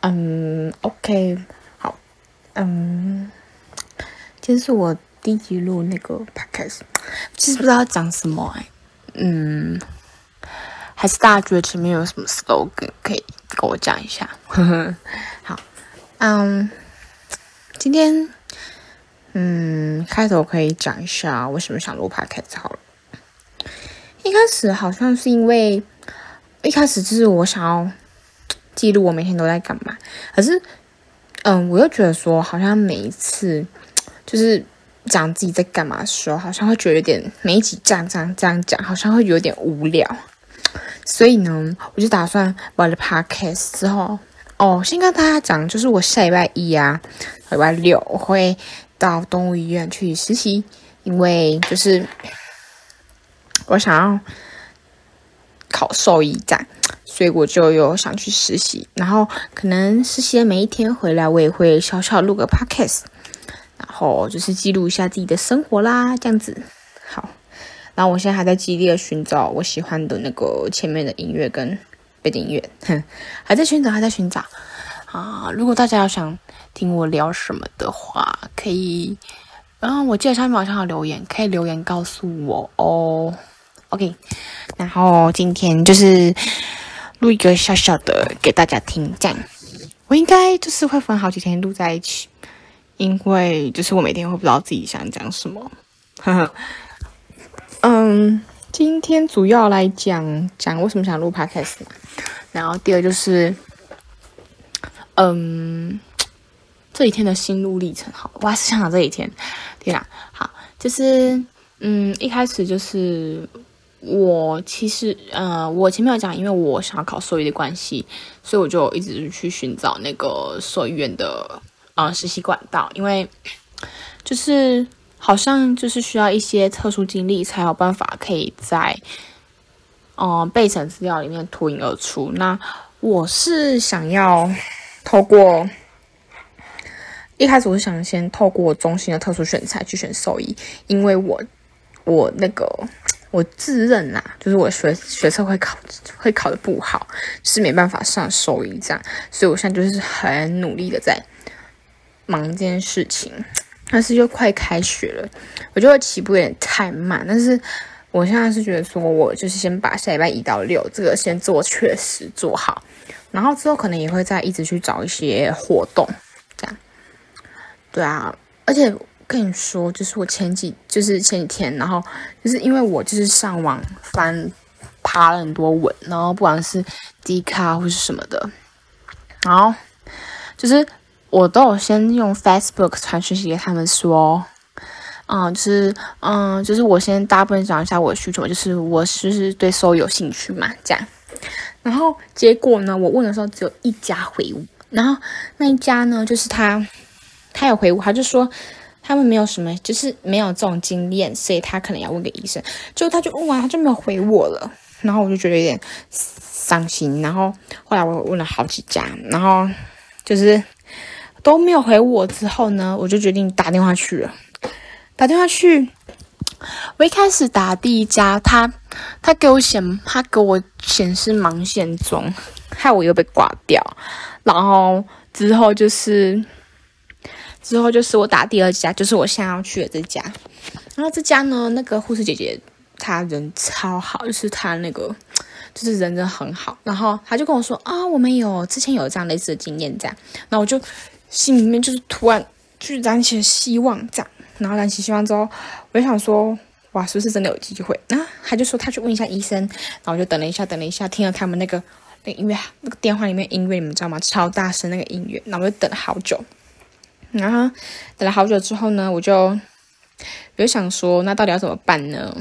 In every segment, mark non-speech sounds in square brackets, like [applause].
嗯，OK，好，嗯，今天是我第一集录那个 podcast，其实不知道讲什么哎，嗯，还是大家觉得前面有什么 slogan 可以跟我讲一下？呵呵，好，嗯，今天，嗯，开头可以讲一下为什么想录 podcast 好了。一开始好像是因为，一开始就是我想要。记录我每天都在干嘛，可是，嗯，我又觉得说，好像每一次就是讲自己在干嘛的时候，好像会觉得有点每一集这样这样这样讲，好像会有点无聊。所以呢，我就打算完了 podcast 之后，哦，先跟大家讲，就是我下礼拜一啊，礼拜六我会到动物医院去实习，因为就是我想要考兽医站。所以我就有想去实习，然后可能实习的每一天回来，我也会小小录个 podcast，然后就是记录一下自己的生活啦，这样子。好，然后我现在还在极力的寻找我喜欢的那个前面的音乐跟背景音乐，哼，还在寻找，还在寻找啊！如果大家要想听我聊什么的话，可以，然后我记得上面好像有留言，可以留言告诉我哦。OK，然后今天就是。录一个小小的给大家听，这样我应该就是会分好几天录在一起，因为就是我每天会不知道自己想讲什么。[laughs] 嗯，今天主要来讲讲为什么想录 podcast，然后第二就是，嗯，这几天的心路历程。好，我还是想想这几天。天啊，好，就是嗯，一开始就是。我其实，呃，我前面有讲，因为我想要考兽医的关系，所以我就一直去寻找那个兽医院的呃实习管道，因为就是好像就是需要一些特殊经历才有办法可以在嗯备审资料里面脱颖而出。那我是想要透过一开始我是想先透过中心的特殊选材去选兽医，因为我我那个。我自认呐，就是我学学测会考会考的不好，是没办法上兽医这样，所以我现在就是很努力的在忙一件事情，但是又快开学了，我觉得起步有点太慢，但是我现在是觉得说我就是先把下礼拜一到六这个先做确实做好，然后之后可能也会再一直去找一些活动这样，对啊，而且。跟你说，就是我前几，就是前几天，然后就是因为我就是上网翻爬了很多文，然后不管是 D 卡或是什么的，然后就是我都有先用 Facebook 传讯息给他们说，嗯，就是嗯，就是我先大部分讲一下我的需求，就是我是是对收有兴趣嘛，这样，然后结果呢，我问的时候只有一家回我，然后那一家呢，就是他他有回我，他就说。他们没有什么，就是没有这种经验，所以他可能要问个医生。就他就问完，他就没有回我了。然后我就觉得有点伤心。然后后来我问了好几家，然后就是都没有回我。之后呢，我就决定打电话去了。打电话去，我一开始打第一家，他他给我显，他给我显示忙线中，害我又被挂掉。然后之后就是。之后就是我打第二家，就是我现在要去的这家。然后这家呢，那个护士姐姐她人超好，就是她那个就是人真很好。然后她就跟我说啊，我们有之前有这样类似的经验，这样。然后我就心里面就是突然就燃起了希望，这样。然后燃起希望之后，我就想说，哇，是不是真的有机会？然后他就说他去问一下医生。然后我就等了一下，等了一下，听了他们那个那个音乐，那个电话里面音乐，你们知道吗？超大声那个音乐。然后我就等了好久。然后等了好久之后呢，我就有想说，那到底要怎么办呢？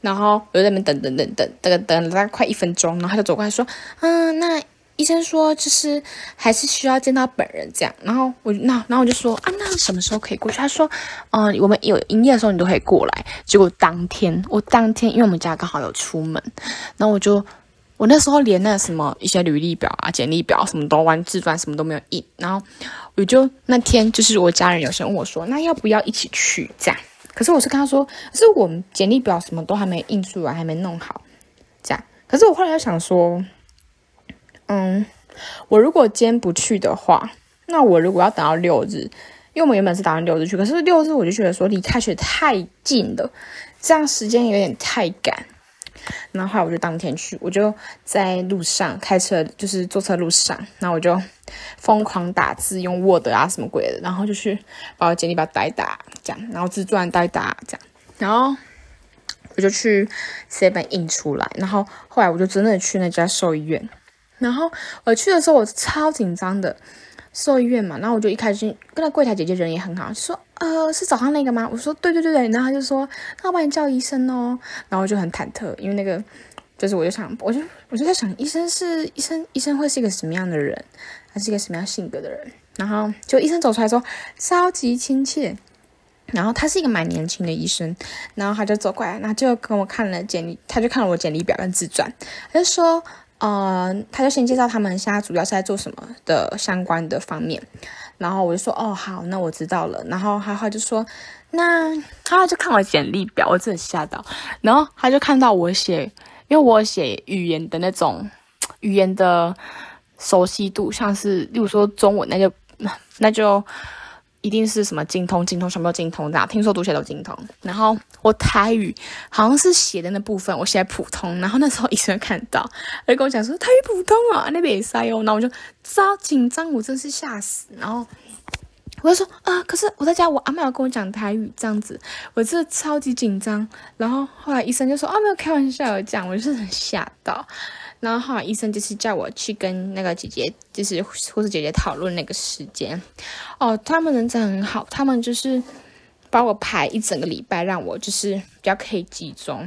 然后我就在那边等等等等等等了大概快一分钟，然后他就走过来说：“嗯，那医生说就是还是需要见到本人这样。”然后我那然后我就说：“啊，那什么时候可以过去？”他说：“嗯，我们有营业的时候你都可以过来。”结果当天我当天因为我们家刚好有出门，然后我就。我那时候连那什么一些履历表啊、简历表什么都完自传什么都没有印，然后我就那天就是我家人有时候问我说，那要不要一起去这样？可是我是跟他说，可是我们简历表什么都还没印出来，还没弄好，这样。可是我后来又想说，嗯，我如果今天不去的话，那我如果要等到六日，因为我们原本是打算六日去，可是六日我就觉得说离开学太近了，这样时间有点太赶。然后后来我就当天去，我就在路上开车，就是坐车路上，然后我就疯狂打字，用 Word 啊什么鬼的，然后就去把我简历把它代打这样，然后自传代打这样，然后我就去 Seven 印出来，然后后来我就真的去那家兽医院，然后我去的时候我超紧张的。兽医院嘛，然后我就一开始跟那柜台姐姐人也很好，就说呃是早上那个吗？我说对对对对，然后他就说那我帮你叫医生哦，然后我就很忐忑，因为那个就是我就想，我就我就在想，医生是医生，医生会是一个什么样的人？他是一个什么样性格的人？然后就医生走出来说超级亲切，然后他是一个蛮年轻的医生，然后他就走过来，然后就跟我看了简历，他就看了我简历表跟自传，他就说。呃，他就先介绍他们现在主要是在做什么的相关的方面，然后我就说哦好，那我知道了。然后他他就说，那他就看我简历表，我真的吓到。然后他就看到我写，因为我写语言的那种语言的熟悉度，像是例如说中文，那就那就。一定是什么精通，精通全部都精通的，听说读写都精通。然后我台语好像是写的那部分，我写普通。然后那时候医生看到，他就跟我讲说台语普通啊，那边也塞哦。然后我就超紧张，我真是吓死。然后我就说啊，可是我在家，我阿妈要跟我讲台语这样子，我真的超级紧张。然后后来医生就说啊，没有开玩笑这样，我就是很吓到。然后后来医生就是叫我去跟那个姐姐，就是护士姐姐讨论那个时间。哦，他们人真很好，他们就是把我排一整个礼拜，让我就是比较可以集中。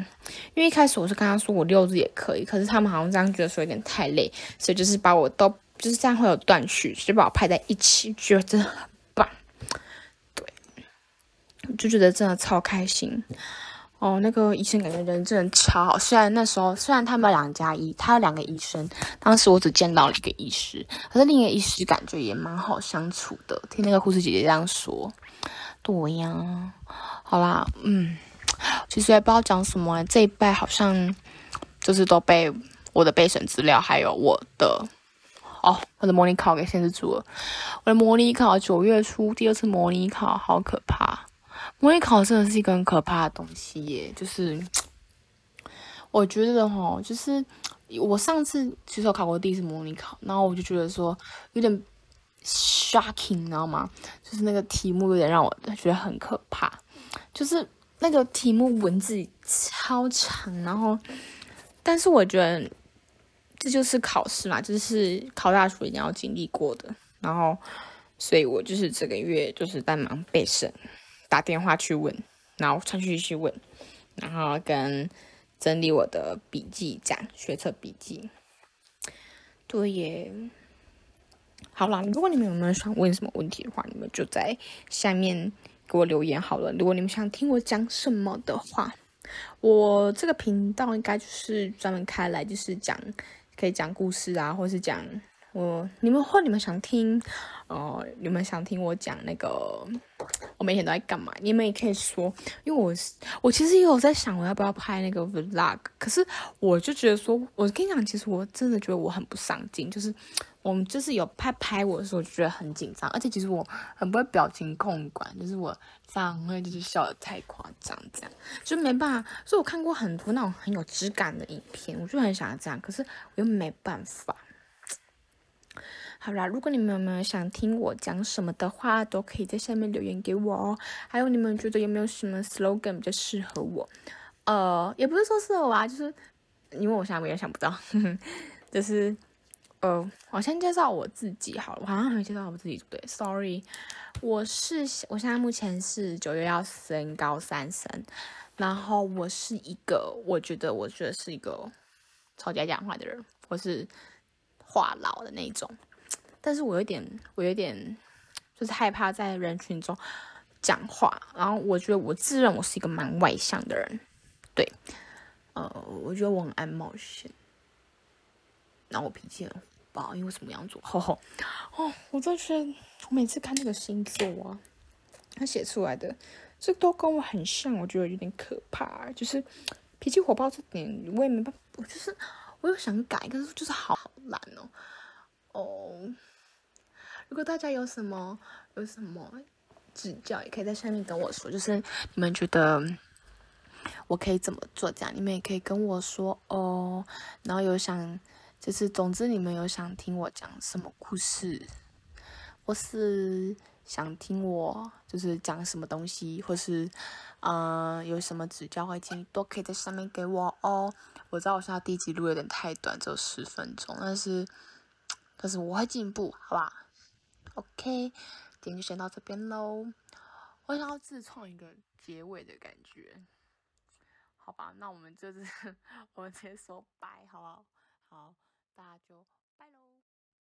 因为一开始我是跟他说我六日也可以，可是他们好像这样觉得说有点太累，所以就是把我都就是这样会有断续，就把我排在一起，觉得真的很棒。对，就觉得真的超开心。哦，那个医生感觉人真的超好。虽然那时候，虽然他们两家医，他有两个医生，当时我只见到了一个医师，可是另一个医师感觉也蛮好相处的。听那个护士姐姐这样说，对呀。好啦，嗯，其实也不知道讲什么。这一拜好像就是都被我的备审资料，还有我的哦，我的模拟考给限制住了。我的模拟考九月初第二次模拟考，好可怕。模拟考真的是一个很可怕的东西耶，就是我觉得哈，就是我上次其实考过第一次模拟考，然后我就觉得说有点 shocking，你知道吗？就是那个题目有点让我觉得很可怕，就是那个题目文字超长，然后但是我觉得这就是考试嘛，就是考大学一定要经历过的，然后所以我就是这个月就是在忙备审。打电话去问，然后传讯息去问，然后跟整理我的笔记，这样学测笔记。对耶，好啦，如果你们有没有想问什么问题的话，你们就在下面给我留言好了。如果你们想听我讲什么的话，我这个频道应该就是专门开来就是讲，可以讲故事啊，或是讲我你们或你们想听。哦，你们想听我讲那个我每天都在干嘛？你们也可以说，因为我我其实也有在想我要不要拍那个 vlog，可是我就觉得说，我跟你讲，其实我真的觉得我很不上进，就是我们就是有拍拍我的时候，就觉得很紧张，而且其实我很不会表情控管，就是我这样会就是笑得太夸张，这样就没办法。所以我看过很多那种很有质感的影片，我就很想要这样，可是我又没办法。好啦，如果你们有没有想听我讲什么的话，都可以在下面留言给我哦。还有你们觉得有没有什么 slogan 比较适合我？呃，也不是说适合我啊，就是因为我现在也想不到，[laughs] 就是呃，我先介绍我自己好了，我好像还没介绍我自己对，sorry，我是我现在目前是九月要升高三生，然后我是一个我觉得我觉得是一个超级爱讲话的人，我是话痨的那种。但是我有点，我有点，就是害怕在人群中讲话。然后我觉得我自认我是一个蛮外向的人，对，呃，我觉得我很爱冒险。然后我脾气很火爆，因为什么样子？吼吼，哦，我真是我每次看那个星座啊，他写出来的这都跟我很像，我觉得有点可怕。就是脾气火爆这点，我也没办法，我就是我又想改，但是就是好懒哦。哦。如果大家有什么有什么指教，也可以在下面跟我说。就是你们觉得我可以怎么做？这样你们也可以跟我说哦。然后有想，就是总之你们有想听我讲什么故事，或是想听我就是讲什么东西，或是嗯有什么指教或建议，都可以在下面给我哦。我知道我现在第一集录有点太短，只有十分钟，但是但是我会进步，好吧？OK，今天就先到这边喽。我想要自创一个结尾的感觉，好吧？那我们就是 [laughs] 我们直接说拜，好不好？好，大家就拜喽。